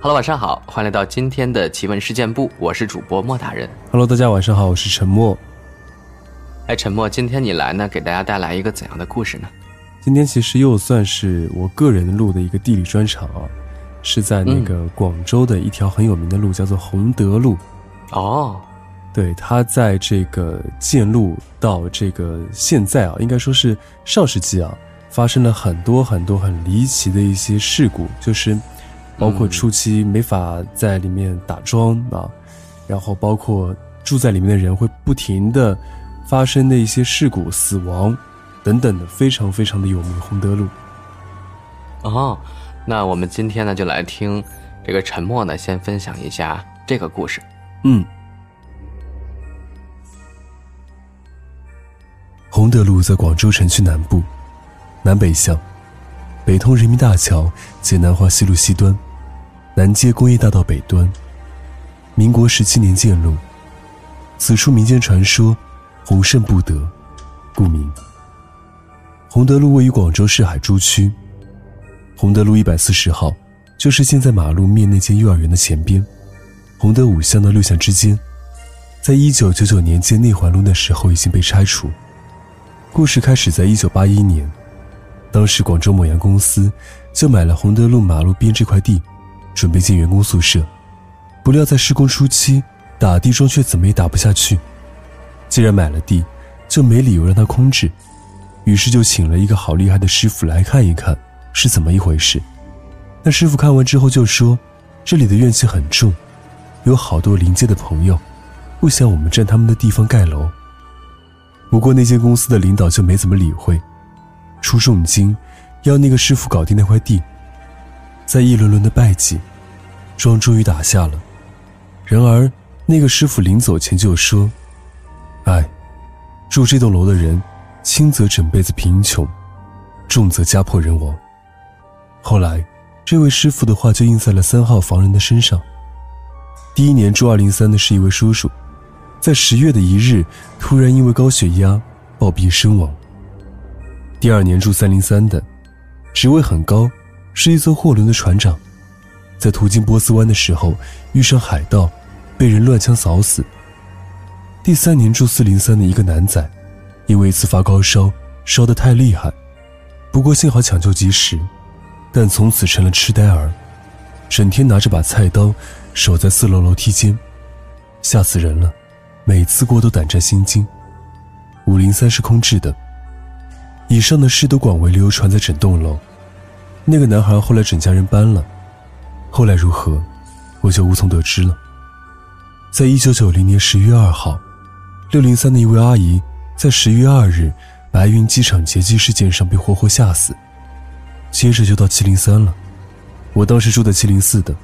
Hello，晚上好，欢迎来到今天的奇闻事件部，我是主播莫大人。Hello，大家晚上好，我是陈默。哎，陈默，今天你来呢，给大家带来一个怎样的故事呢？今天其实又算是我个人录的一个地理专场啊，是在那个广州的一条很有名的路，叫做洪德路。哦，对，他在这个建路到这个现在啊，应该说是上世纪啊，发生了很多很多很离奇的一些事故，就是。包括初期没法在里面打桩啊，然后包括住在里面的人会不停的发生的一些事故、死亡等等的，非常非常的有名。洪德路。哦，那我们今天呢就来听这个沉默呢先分享一下这个故事。嗯，洪德路在广州城区南部，南北向，北通人民大桥及南华西路西端。南接工业大道北端，民国十七年建路。此处民间传说，洪圣不得，故名。洪德路位于广州市海珠区。洪德路一百四十号，就是现在马路面那间幼儿园的前边。洪德五巷到六巷之间，在一九九九年建内环路的时候已经被拆除。故事开始在一九八一年，当时广州某洋公司就买了洪德路马路边这块地。准备建员工宿舍，不料在施工初期打地桩却怎么也打不下去。既然买了地，就没理由让它空置，于是就请了一个好厉害的师傅来看一看是怎么一回事。那师傅看完之后就说：“这里的怨气很重，有好多临街的朋友，不想我们占他们的地方盖楼。”不过那间公司的领导就没怎么理会，出重金要那个师傅搞定那块地。在一轮轮的拜祭，桩终于打下了。然而，那个师傅临走前就说：“哎，住这栋楼的人，轻则整辈子贫穷，重则家破人亡。”后来，这位师傅的话就印在了三号房人的身上。第一年住二零三的是一位叔叔，在十月的一日，突然因为高血压暴毙身亡。第二年住三零三的，职位很高。是一艘货轮的船长，在途经波斯湾的时候遇上海盗，被人乱枪扫死。第三年住四零三的一个男仔，因为一次发高烧，烧得太厉害，不过幸好抢救及时，但从此成了痴呆儿，整天拿着把菜刀守在四楼楼梯间，吓死人了，每次过都胆战心惊。五零三是空置的，以上的事都广为流传在整栋楼。那个男孩后来整家人搬了，后来如何，我就无从得知了。在一九九零年十月二号，六零三的一位阿姨在十月二日白云机场劫机事件上被活活吓死。接着就到七零三了，我当时住在七零四的，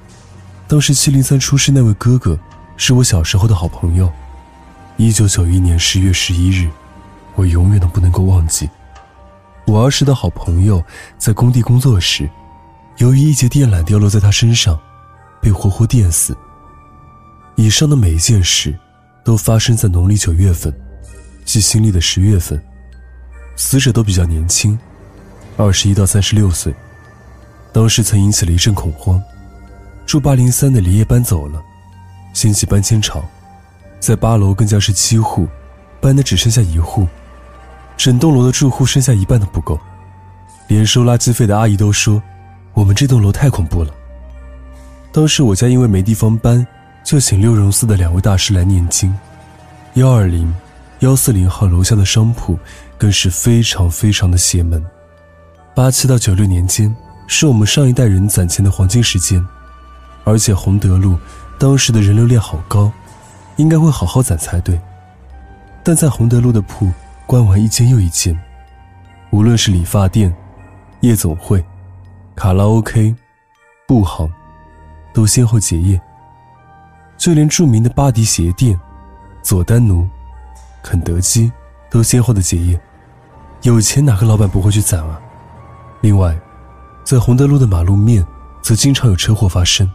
当时七零三出事那位哥哥是我小时候的好朋友。一九九一年十月十一日，我永远都不能够忘记。我儿时的好朋友在工地工作时，由于一节电缆掉落在他身上，被活活电死。以上的每一件事，都发生在农历九月份，即新历的十月份。死者都比较年轻，二十一到三十六岁。当时曾引起了一阵恐慌。住八零三的连夜搬走了，掀起搬迁潮，在八楼更加是七户，搬的只剩下一户。整栋楼的住户剩下一半都不够，连收垃圾费的阿姨都说：“我们这栋楼太恐怖了。”当时我家因为没地方搬，就请六榕寺的两位大师来念经。幺二零、幺四零号楼下的商铺更是非常非常的邪门。八七到九六年间是我们上一代人攒钱的黄金时间，而且洪德路当时的人流量好高，应该会好好攒才对。但在洪德路的铺。关完一间又一间，无论是理发店、夜总会、卡拉 OK、布行，都先后结业。就连著名的巴迪鞋店、佐丹奴、肯德基都先后的结业。有钱哪个老板不会去攒啊？另外，在洪德路的马路面，则经常有车祸发生，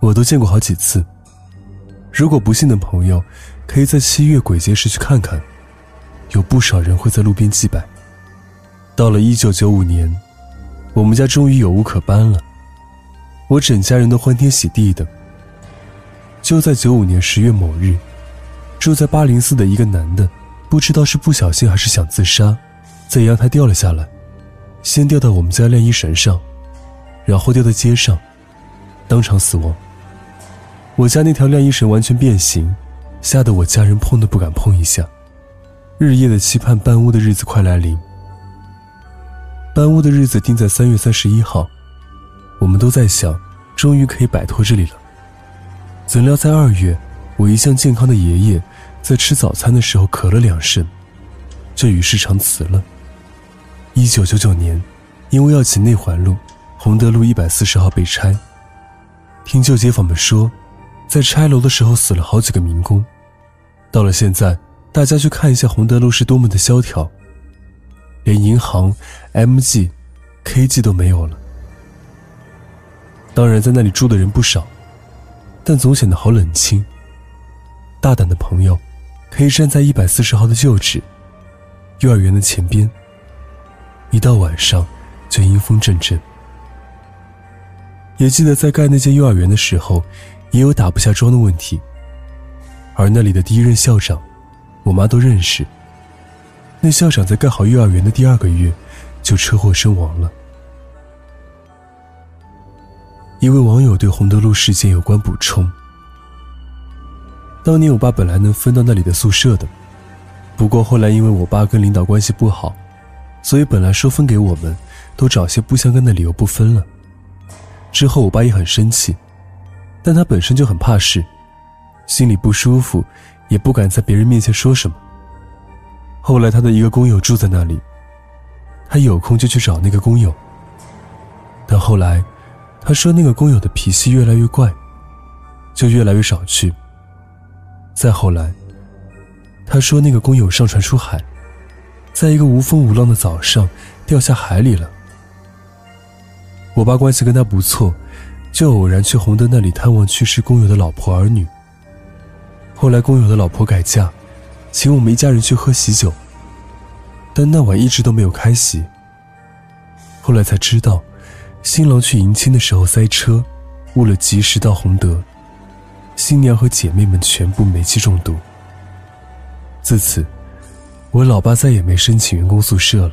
我都见过好几次。如果不信的朋友，可以在七月鬼节时去看看。有不少人会在路边祭拜。到了一九九五年，我们家终于有屋可搬了，我整家人都欢天喜地的。就在九五年十月某日，住在八零四的一个男的，不知道是不小心还是想自杀，在阳台掉了下来，先掉到我们家晾衣绳上，然后掉在街上，当场死亡。我家那条晾衣绳完全变形，吓得我家人碰都不敢碰一下，日夜的期盼搬屋的日子快来临。搬屋的日子定在三月三十一号，我们都在想，终于可以摆脱这里了。怎料在二月，我一向健康的爷爷，在吃早餐的时候咳了两声，就与世长辞了。一九九九年，因为要起内环路，洪德路一百四十号被拆。听旧街坊们说，在拆楼的时候死了好几个民工。到了现在，大家去看一下洪德路是多么的萧条。连银行、MG、KG 都没有了。当然，在那里住的人不少，但总显得好冷清。大胆的朋友，可以站在一百四十号的旧址幼儿园的前边。一到晚上，就阴风阵阵。也记得在盖那间幼儿园的时候，也有打不下桩的问题。而那里的第一任校长，我妈都认识。那校长在盖好幼儿园的第二个月，就车祸身亡了。一位网友对洪德路事件有关补充：当年我爸本来能分到那里的宿舍的，不过后来因为我爸跟领导关系不好，所以本来说分给我们，都找些不相干的理由不分了。之后我爸也很生气，但他本身就很怕事，心里不舒服，也不敢在别人面前说什么。后来，他的一个工友住在那里，他有空就去找那个工友。但后来，他说那个工友的脾气越来越怪，就越来越少去。再后来，他说那个工友上船出海，在一个无风无浪的早上掉下海里了。我爸关系跟他不错，就偶然去洪德那里探望去世工友的老婆儿女。后来，工友的老婆改嫁。请我们一家人去喝喜酒，但那晚一直都没有开席。后来才知道，新郎去迎亲的时候塞车，误了及时到洪德，新娘和姐妹们全部煤气中毒。自此，我老爸再也没申请员工宿舍了。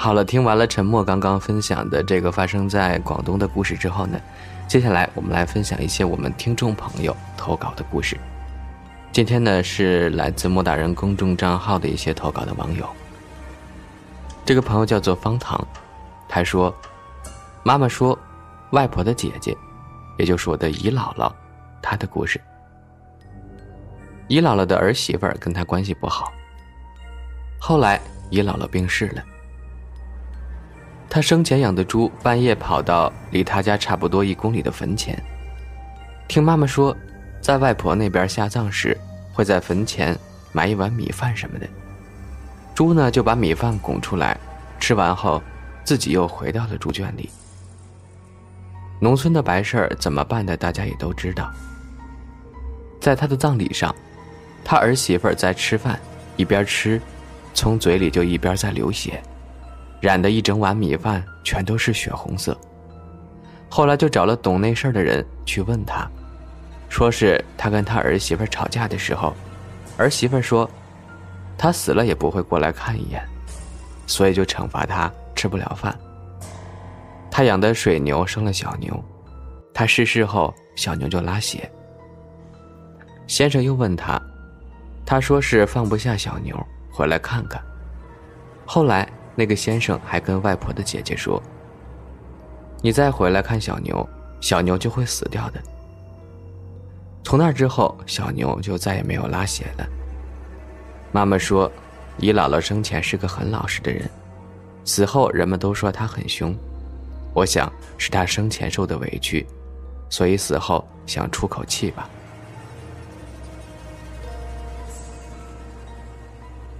好了，听完了沉默刚刚分享的这个发生在广东的故事之后呢，接下来我们来分享一些我们听众朋友投稿的故事。今天呢是来自莫大人公众账号的一些投稿的网友。这个朋友叫做方糖，他说：“妈妈说，外婆的姐姐，也就是我的姨姥姥，她的故事。姨姥姥的儿媳妇儿跟她关系不好。后来姨姥姥病逝了，他生前养的猪半夜跑到离他家差不多一公里的坟前，听妈妈说，在外婆那边下葬时。”会在坟前埋一碗米饭什么的，猪呢就把米饭拱出来，吃完后，自己又回到了猪圈里。农村的白事儿怎么办的，大家也都知道。在他的葬礼上，他儿媳妇在吃饭，一边吃，从嘴里就一边在流血，染的一整碗米饭全都是血红色。后来就找了懂那事儿的人去问他。说是他跟他儿媳妇吵架的时候，儿媳妇说，他死了也不会过来看一眼，所以就惩罚他吃不了饭。他养的水牛生了小牛，他逝世后小牛就拉血。先生又问他，他说是放不下小牛，回来看看。后来那个先生还跟外婆的姐姐说，你再回来看小牛，小牛就会死掉的。从那之后，小牛就再也没有拉血了。妈妈说，姨姥姥生前是个很老实的人，死后人们都说她很凶。我想是她生前受的委屈，所以死后想出口气吧。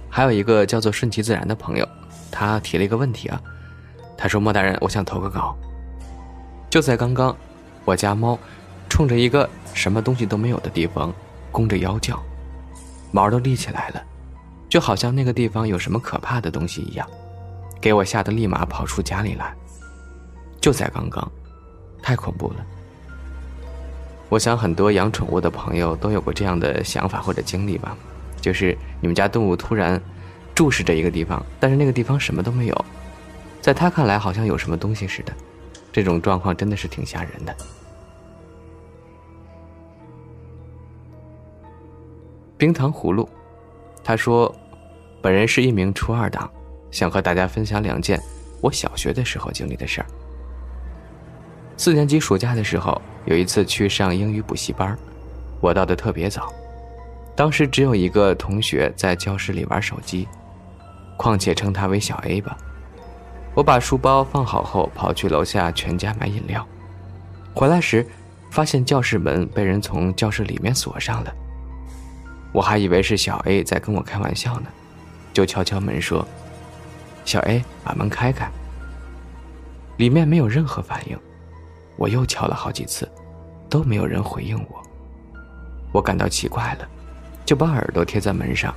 还有一个叫做顺其自然的朋友，他提了一个问题啊，他说：“莫大人，我想投个稿。”就在刚刚，我家猫冲着一个什么东西都没有的地方弓着腰叫，毛都立起来了，就好像那个地方有什么可怕的东西一样，给我吓得立马跑出家里来。就在刚刚，太恐怖了。我想很多养宠物的朋友都有过这样的想法或者经历吧。就是你们家动物突然注视着一个地方，但是那个地方什么都没有，在他看来好像有什么东西似的，这种状况真的是挺吓人的。冰糖葫芦，他说，本人是一名初二党，想和大家分享两件我小学的时候经历的事儿。四年级暑假的时候，有一次去上英语补习班，我到的特别早。当时只有一个同学在教室里玩手机，况且称他为小 A 吧。我把书包放好后，跑去楼下全家买饮料。回来时，发现教室门被人从教室里面锁上了。我还以为是小 A 在跟我开玩笑呢，就敲敲门说：“小 A，把门开开。”里面没有任何反应。我又敲了好几次，都没有人回应我。我感到奇怪了。就把耳朵贴在门上。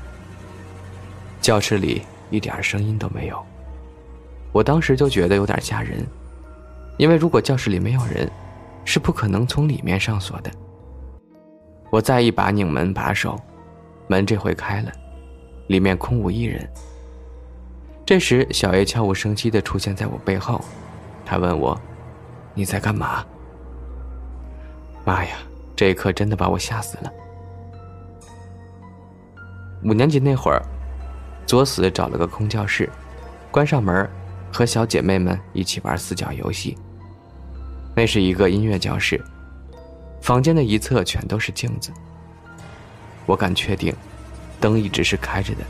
教室里一点声音都没有，我当时就觉得有点吓人，因为如果教室里没有人，是不可能从里面上锁的。我再一把拧门把手，门这回开了，里面空无一人。这时，小 A 悄无声息地出现在我背后，他问我：“你在干嘛？”妈呀，这一刻真的把我吓死了。五年级那会儿，作死找了个空教室，关上门，和小姐妹们一起玩四角游戏。那是一个音乐教室，房间的一侧全都是镜子。我敢确定，灯一直是开着的。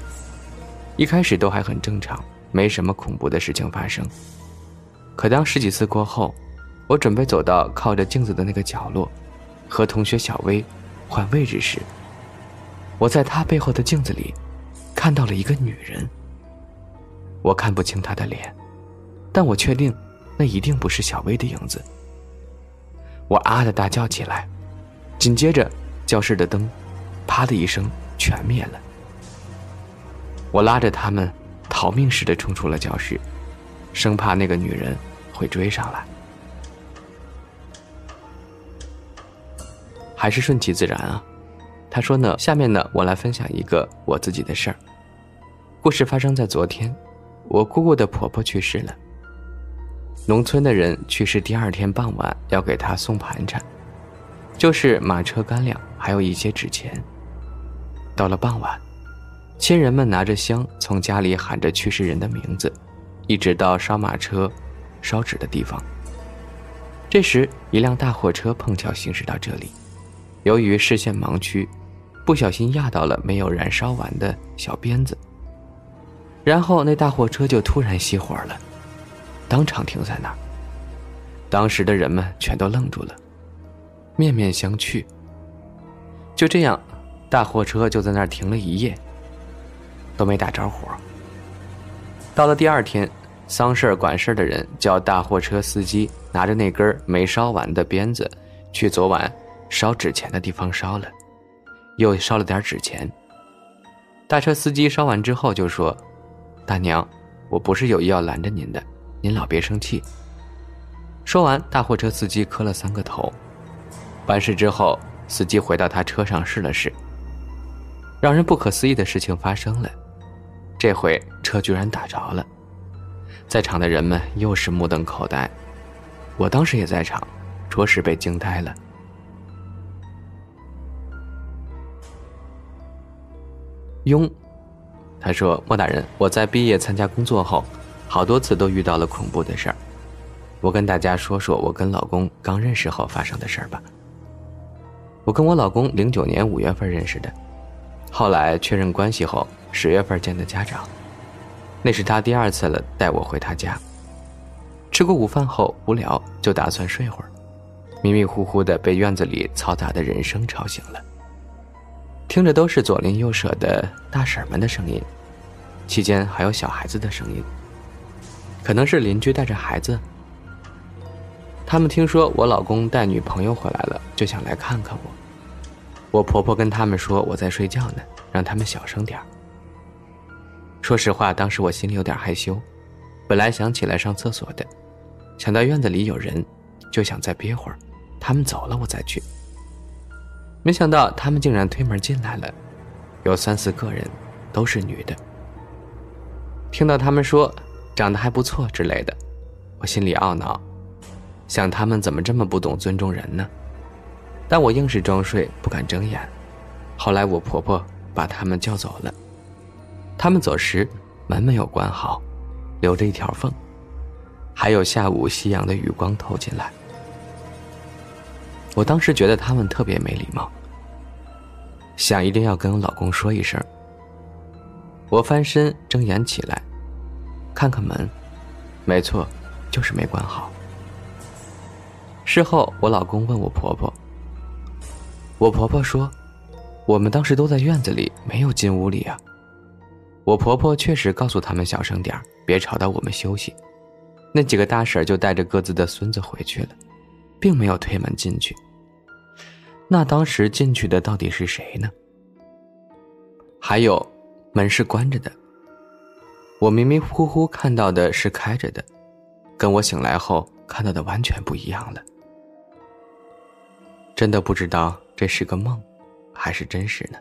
一开始都还很正常，没什么恐怖的事情发生。可当十几次过后，我准备走到靠着镜子的那个角落，和同学小薇换位置时，我在她背后的镜子里，看到了一个女人。我看不清她的脸，但我确定，那一定不是小薇的影子。我啊的大叫起来，紧接着，教室的灯，啪的一声全灭了。我拉着他们，逃命似的冲出了教室，生怕那个女人会追上来。还是顺其自然啊。他说呢，下面呢，我来分享一个我自己的事儿。故事发生在昨天，我姑姑的婆婆去世了。农村的人去世第二天傍晚要给她送盘缠，就是马车干粮，还有一些纸钱。到了傍晚，亲人们拿着香从家里喊着去世人的名字，一直到烧马车、烧纸的地方。这时，一辆大货车碰巧行驶到这里，由于视线盲区。不小心压到了没有燃烧完的小鞭子，然后那大货车就突然熄火了，当场停在那儿。当时的人们全都愣住了，面面相觑。就这样，大货车就在那儿停了一夜，都没打着火。到了第二天，丧事管事的人叫大货车司机拿着那根没烧完的鞭子，去昨晚烧纸钱的地方烧了。又烧了点纸钱。大车司机烧完之后就说：“大娘，我不是有意要拦着您的，您老别生气。”说完，大货车司机磕了三个头。完事之后，司机回到他车上试了试。让人不可思议的事情发生了，这回车居然打着了。在场的人们又是目瞪口呆，我当时也在场，着实被惊呆了。庸，他说：“莫大人，我在毕业参加工作后，好多次都遇到了恐怖的事儿。我跟大家说说我跟老公刚认识后发生的事儿吧。我跟我老公零九年五月份认识的，后来确认关系后，十月份见的家长，那是他第二次了带我回他家。吃过午饭后无聊，就打算睡会儿，迷迷糊糊的被院子里嘈杂的人声吵醒了。听着都是左邻右舍的大婶们的声音，期间还有小孩子的声音，可能是邻居带着孩子。他们听说我老公带女朋友回来了，就想来看看我。我婆婆跟他们说我在睡觉呢，让他们小声点说实话，当时我心里有点害羞，本来想起来上厕所的，想到院子里有人，就想再憋会儿，他们走了我再去。没想到他们竟然推门进来了，有三四个人，都是女的。听到他们说长得还不错之类的，我心里懊恼。想他们怎么这么不懂尊重人呢？但我硬是装睡，不敢睁眼。后来我婆婆把他们叫走了。他们走时门没有关好，留着一条缝，还有下午夕阳的余光透进来。我当时觉得他们特别没礼貌，想一定要跟我老公说一声。我翻身睁眼起来，看看门，没错，就是没关好。事后，我老公问我婆婆，我婆婆说：“我们当时都在院子里，没有进屋里啊。”我婆婆确实告诉他们小声点别吵到我们休息。那几个大婶就带着各自的孙子回去了，并没有推门进去。那当时进去的到底是谁呢？还有，门是关着的。我迷迷糊糊看到的是开着的，跟我醒来后看到的完全不一样了。真的不知道这是个梦，还是真实呢？